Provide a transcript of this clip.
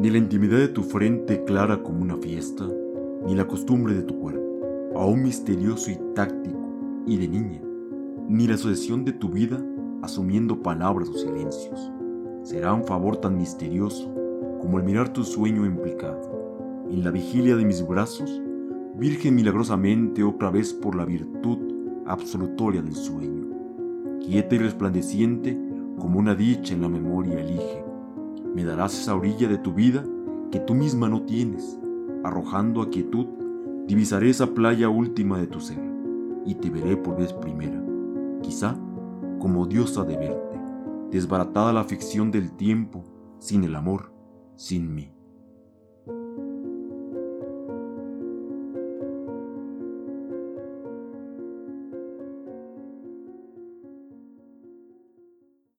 Ni la intimidad de tu frente clara como una fiesta, ni la costumbre de tu cuerpo, aún misterioso y táctico y de niña, ni la sucesión de tu vida asumiendo palabras o silencios, será un favor tan misterioso como el mirar tu sueño implicado. En la vigilia de mis brazos, Virgen milagrosamente otra vez por la virtud absolutoria del sueño, quieta y resplandeciente como una dicha en la memoria elige me darás esa orilla de tu vida que tú misma no tienes. Arrojando a quietud, divisaré esa playa última de tu ser y te veré por vez primera, quizá como diosa de verte, desbaratada la ficción del tiempo, sin el amor, sin mí.